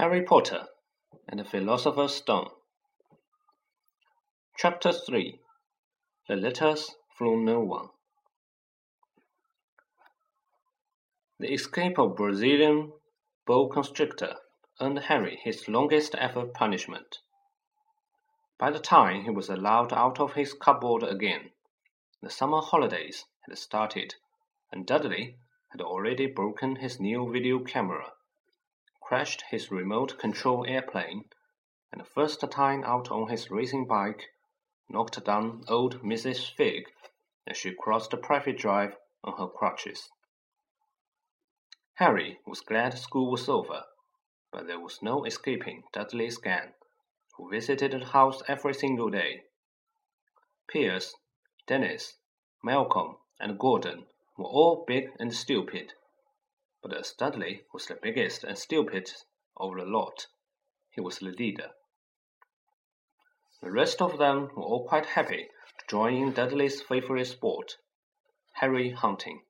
Harry Potter and the Philosopher's Stone. Chapter 3 The Letters from No One. The escape of Brazilian boa constrictor earned Harry his longest ever punishment. By the time he was allowed out of his cupboard again, the summer holidays had started, and Dudley had already broken his new video camera crashed his remote control airplane, and first time out on his racing bike, knocked down old Mrs. Figg as she crossed the Privet Drive on her crutches. Harry was glad school was over, but there was no escaping Dudley's gang, who visited the house every single day. Piers, Dennis, Malcolm, and Gordon were all big and stupid, but as Dudley was the biggest and stupidest of the lot, he was the leader. The rest of them were all quite happy to join in Dudley's favorite sport, Harry hunting.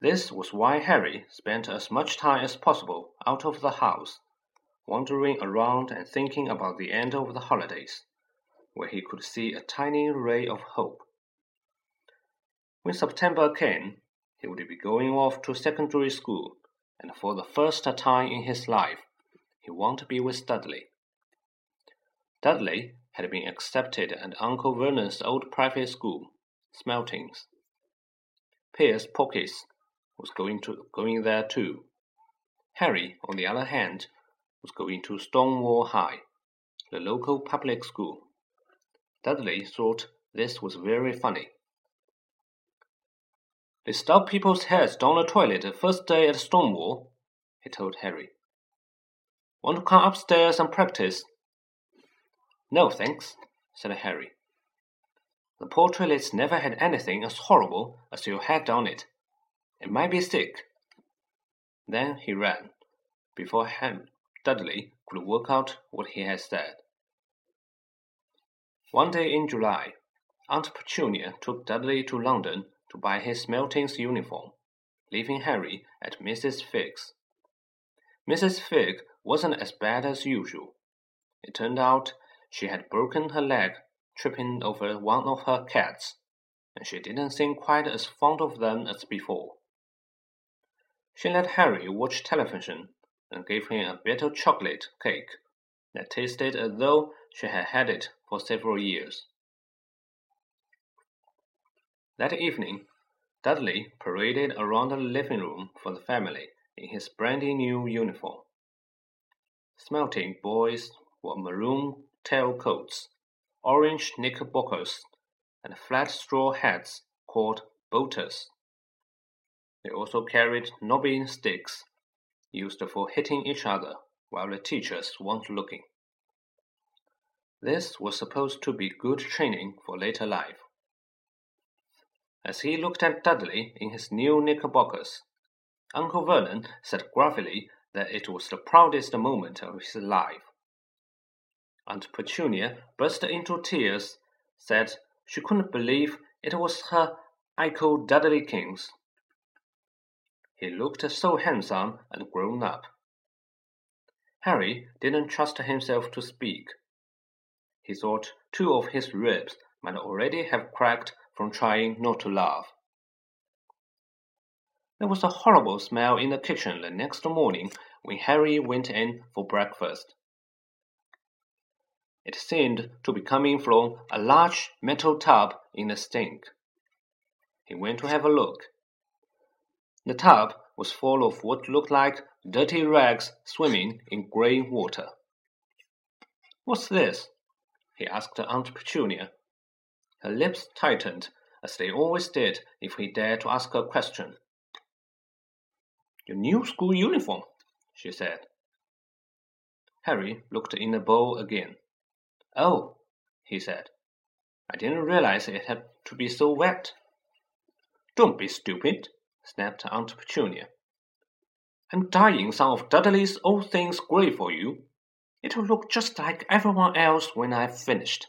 This was why Harry spent as much time as possible out of the house, wandering around and thinking about the end of the holidays, where he could see a tiny ray of hope. When September came, he would be going off to secondary school, and for the first time in his life, he wanted to be with Dudley. Dudley had been accepted at Uncle Vernon's old private school, Smeltings. Piers Polkiss was going to going there too. Harry, on the other hand, was going to Stonewall High, the local public school. Dudley thought this was very funny. They stuff people's heads down the toilet the first day at Stonewall, he told Harry. Want to come upstairs and practice? No, thanks, said Harry. The poor toilet's never had anything as horrible as your head down it. It might be sick. Then he ran, before Ham Dudley could work out what he had said. One day in July, Aunt Petunia took Dudley to London to buy his Smeltings uniform, leaving Harry at Mrs. Figg's. Mrs. Figg wasn't as bad as usual. It turned out she had broken her leg tripping over one of her cats, and she didn't seem quite as fond of them as before. She let Harry watch television and gave him a bit of chocolate cake that tasted as though she had had it for several years. That evening, Dudley paraded around the living room for the family in his brand new uniform. Smeltings boys wore maroon tailcoats, orange knickerbockers, and flat straw hats called boaters. They also carried knobbing sticks, used for hitting each other while the teachers weren't looking. This was supposed to be good training for later life. As he looked at Dudley in his new knickerbockers, Uncle Vernon said gruffly that it was the proudest moment of his life. Aunt Petunia burst into tears, said she couldn't believe it was her Uncle Dudleykins. He looked so handsome and grown up. Harry didn't trust himself to speak. He thought two of his ribs might already have cracked from trying not to laugh. There was a horrible smell in the kitchen the next morning when Harry went in for breakfast. It seemed to be coming from a large metal tub in the sink. He went to have a look. The tub was full of what looked like dirty rags swimming in grey water. What's this? he asked Aunt Petunia. Her lips tightened, as they always did if he dared to ask her a question. Your new school uniform, she said. Harry looked in the bowl again. Oh, he said. I didn't realize it had to be so wet. Don't be stupid, snapped Aunt Petunia. I'm dyeing some of Dudley's old things grey for you. It'll look just like everyone else when I've finished.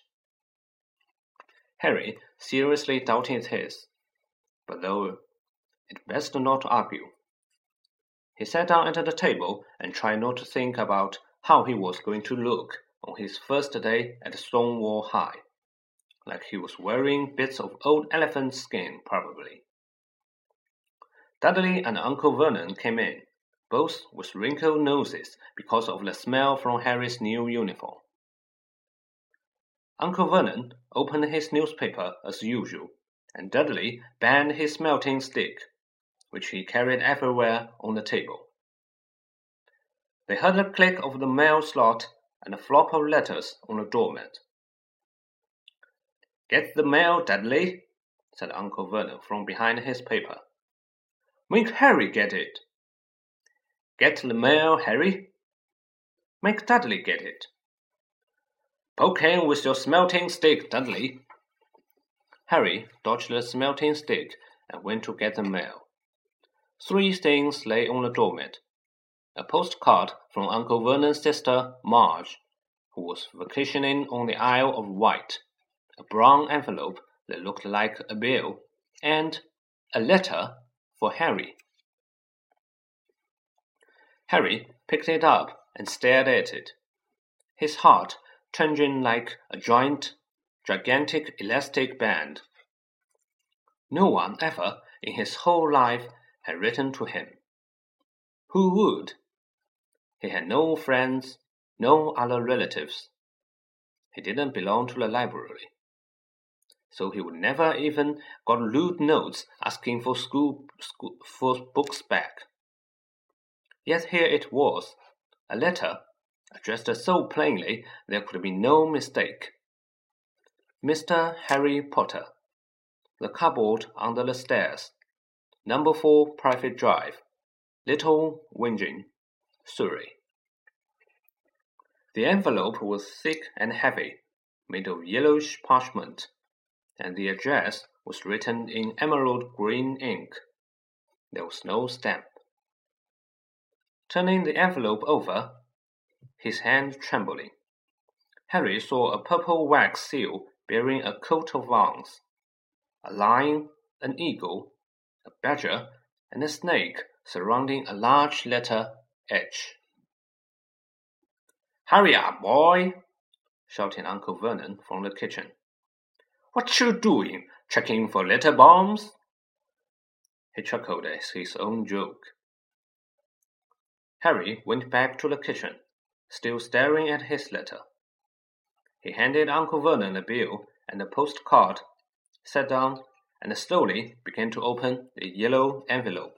Harry seriously doubted his, but though it best not to argue. He sat down at the table and tried not to think about how he was going to look on his first day at Stonewall High. Like he was wearing bits of old elephant skin, probably. Dudley and Uncle Vernon came in, both with wrinkled noses because of the smell from Harry's new uniform. Uncle Vernon opened his newspaper as usual, and Dudley banged his Smeltings stick, which he carried everywhere, on the table. They heard the click of the mail slot and a flop of letters on the doormat. Get the mail, Dudley, said Uncle Vernon from behind his paper. Make Harry get it. Get the mail, Harry. Make Dudley get it. Poke him with your Smeltings stick, Dudley. Harry dodged the Smeltings stick and went to get the mail. Three things lay on the doormat. A postcard from Uncle Vernon's sister, Marge, who was vacationing on the Isle of Wight, a brown envelope that looked like a bill, and a letter for Harry. Harry picked it up and stared at it, his heart changing like a giant, gigantic elastic band. No one ever in his whole life had written to him. Who would? He had no friends, no other relatives. He didn't belong to the library. So he would never even got rude notes asking for school, school for books back. Yet here it was, a letter addressed so plainly there could be no mistake. Mr. Harry Potter, the cupboard under the stairs, number four Privet Drive, Little Whinging, Surrey. The envelope was thick and heavy, made of yellowish parchment, and the address was written in emerald green ink. There was no stamp. Turning the envelope over, his hand trembling, Harry saw a purple wax seal bearing a coat of arms, a lion, an eagle, a badger, and a snake surrounding a large letter H. Hurry up, boy! shouted Uncle Vernon from the kitchen. What you doing? Checking for letter bombs? He chuckled at his own joke. Harry went back to the kitchen, still staring at his letter. He handed Uncle Vernon a bill and a postcard, sat down, and slowly began to open the yellow envelope.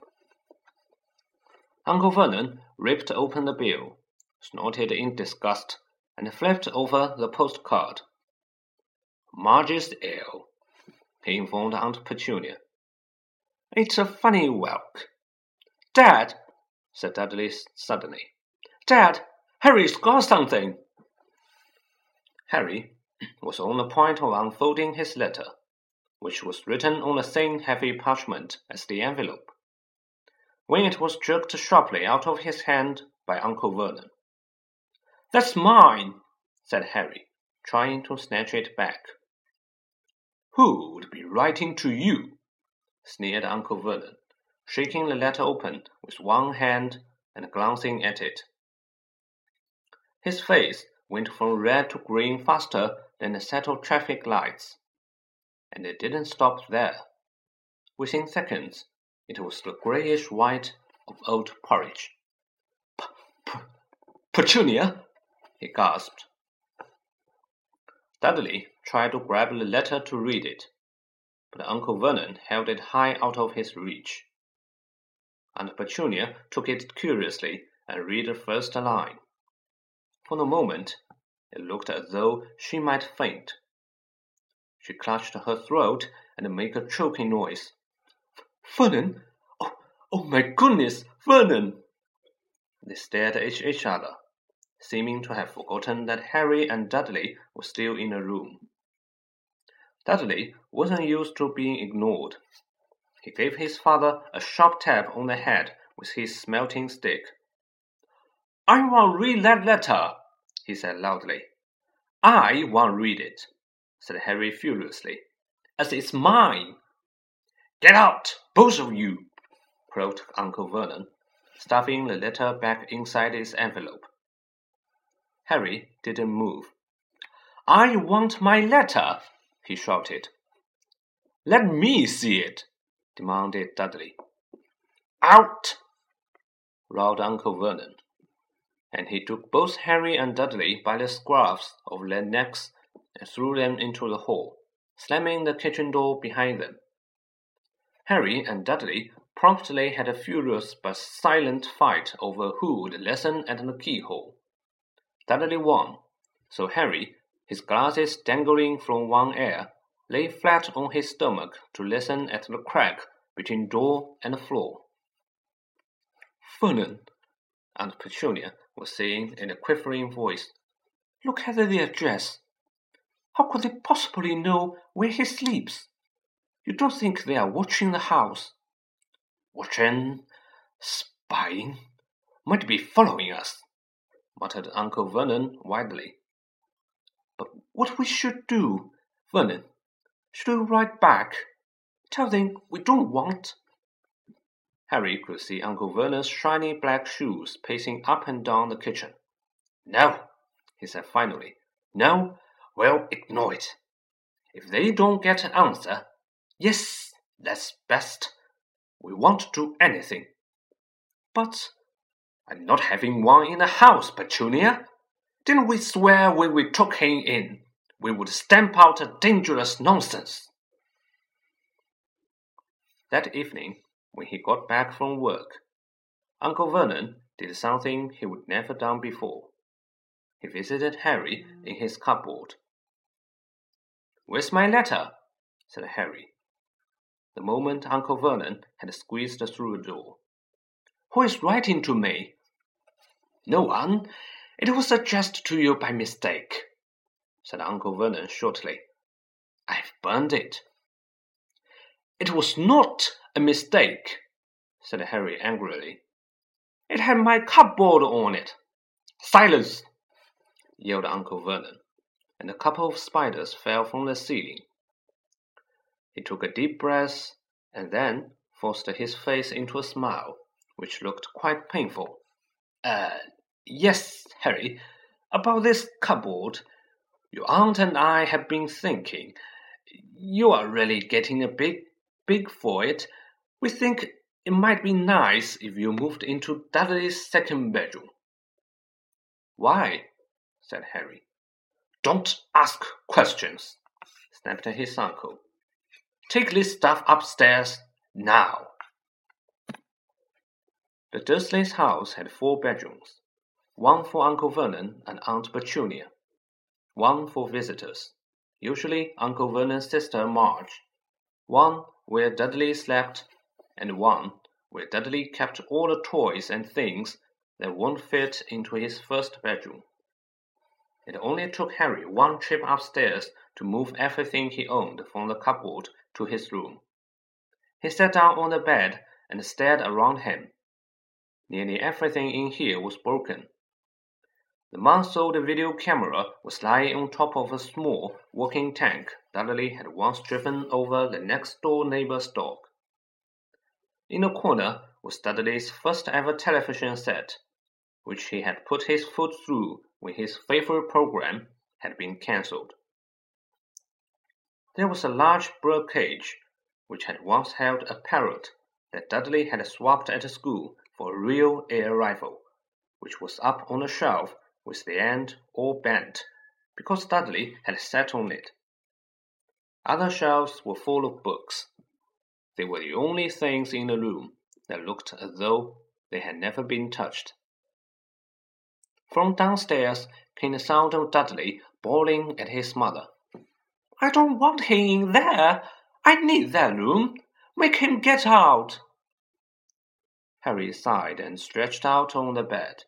Uncle Vernon ripped open the bill snorted in disgust, and flipped over the postcard. Marge's ill, he informed Aunt Petunia. It's a funny whelk. Dad, said Dudley suddenly. Dad, Harry's got something. Harry was on the point of unfolding his letter, which was written on the same heavy parchment as the envelope, when it was jerked sharply out of his hand by Uncle Vernon. That's mine, said Harry, trying to snatch it back. Who would be writing to you? sneered Uncle Vernon, shaking the letter open with one hand and glancing at it. His face went from red to green faster than a set of traffic lights. And it didn't stop there. Within seconds, it was the grayish white of old porridge. Petunia, he gasped. Dudley tried to grab the letter to read it, but Uncle Vernon held it high out of his reach. And Petunia took it curiously and read the first line. For a moment, it looked as though she might faint. She clutched her throat and made a choking noise. Vernon! Oh, oh my goodness, Vernon! They stared at each other seeming to have forgotten that Harry and Dudley were still in the room. Dudley wasn't used to being ignored. He gave his father a sharp tap on the head with his Smeltings stick. I won't read that letter, he said loudly. I won't read it, said Harry furiously, as it's mine. Get out, both of you, croaked Uncle Vernon, stuffing the letter back inside its envelope. Harry didn't move. I want my letter, he shouted. Let me see it, demanded Dudley. Out! roared Uncle Vernon, and he took both Harry and Dudley by the scruffs of their necks and threw them into the hall, slamming the kitchen door behind them. Harry and Dudley promptly had a furious but silent fight over who would listen at the keyhole. Dudley won, so Harry, his glasses dangling from one ear, lay flat on his stomach to listen at the crack between door and floor. Vernon, and Petunia was saying in a quivering voice, look at the address. How could they possibly know where he sleeps? You don't think they are watching the house? Watching? Spying? Might be following us, muttered Uncle Vernon widely. But what we should do, Vernon? Should we write back? Tell them we don't want Harry could see Uncle Vernon's shiny black shoes pacing up and down the kitchen. No, he said finally. No, we'll ignore it. If they don't get an answer, yes, that's best. We won't do anything. But I'm not having one in the house, Petunia. Didn't we swear when we took him in we would stamp out a dangerous nonsense? That evening, when he got back from work. Uncle Vernon did something he would never done before. He visited Harry in his cupboard. Where's my letter? said Harry. The moment Uncle Vernon had squeezed through the door. Who is writing to me? No one. It was addressed to you by mistake, said Uncle Vernon shortly. I've burned it. It was not a mistake, said Harry angrily. It had my cupboard on it. Silence! yelled Uncle Vernon, and a couple of spiders fell from the ceiling. He took a deep breath and then forced his face into a smile, which looked quite painful. Uh, yes, Harry, about this cupboard. Your aunt and I have been thinking. You are really getting a bit big for it, we think it might be nice if you moved into Dudley's second bedroom. Why? said Harry. Don't ask questions, snapped his uncle. Take this stuff upstairs now. The Dursleys' house had four bedrooms, one for Uncle Vernon and Aunt Petunia, one for visitors, usually Uncle Vernon's sister Marge, one where Dudley slept and one where Dudley kept all the toys and things that won't fit into his first bedroom. It only took Harry one trip upstairs to move everything he owned from the cupboard to his room. He sat down on the bed and stared around him. Nearly everything in here was broken. The month-old video camera was lying on top of a small working tank Dudley had once driven over the next-door neighbor's dog. In a corner was Dudley's first ever television set, which he had put his foot through when his favorite program had been cancelled. There was a large bird cage, which had once held a parrot that Dudley had swapped at school for a real air rifle, which was up on a shelf with the end all bent, because Dudley had sat on it. Other shelves were full of books, they were the only things in the room that looked as though they had never been touched. From downstairs came the sound of Dudley bawling at his mother. I don't want him in there. I need that room. Make him get out. Harry sighed and stretched out on the bed.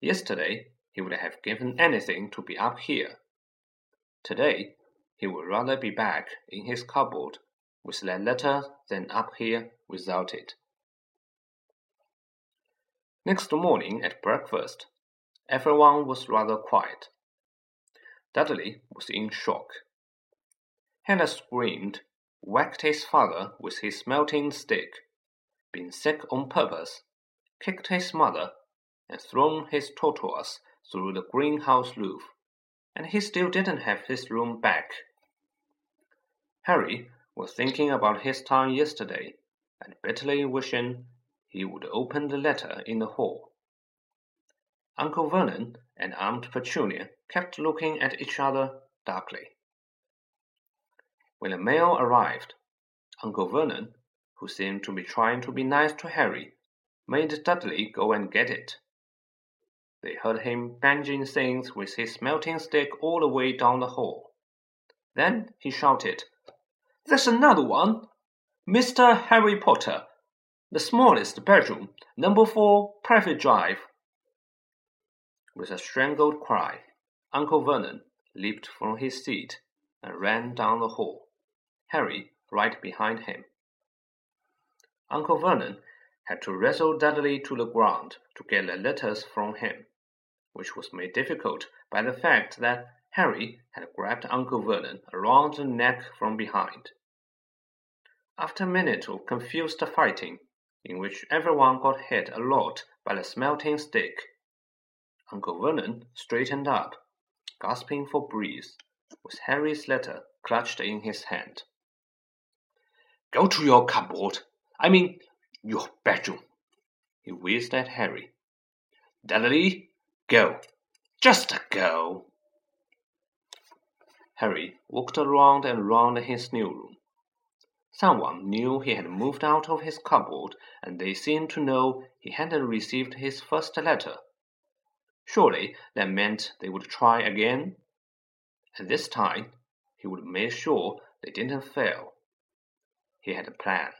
Yesterday he would have given anything to be up here. Today he would rather be back in his cupboard with that letter than up here without it. Next morning at breakfast, everyone was rather quiet. Dudley was in shock. Hannah screamed, whacked his father with his Smeltings stick, been sick on purpose, kicked his mother, and thrown his tortoise through the greenhouse roof, and he still didn't have his room back. Harry was thinking about his time yesterday, and bitterly wishing he would open the letter in the hall. Uncle Vernon and Aunt Petunia kept looking at each other darkly. When the mail arrived, Uncle Vernon, who seemed to be trying to be nice to Harry, made Dudley go and get it. They heard him banging things with his Smeltings stick all the way down the hall. Then he shouted, There's another one! Mr. Harry Potter, the smallest bedroom, number four, Privet Drive. With a strangled cry, Uncle Vernon leaped from his seat and ran down the hall, Harry right behind him. Uncle Vernon had to wrestle Dudley to the ground to get the letters from him which was made difficult by the fact that Harry had grabbed Uncle Vernon around the neck from behind. After a minute of confused fighting, in which everyone got hit a lot by the Smeltings stick, Uncle Vernon straightened up, gasping for breath, with Harry's letter clutched in his hand. Go to your cupboard. I mean, your bedroom. He whizzed at Harry. Dudley, Go. Just go. Harry walked around and round his new room. Someone knew he had moved out of his cupboard, and they seemed to know he hadn't received his first letter. Surely that meant they would try again, and this time he would make sure they didn't fail. He had a plan.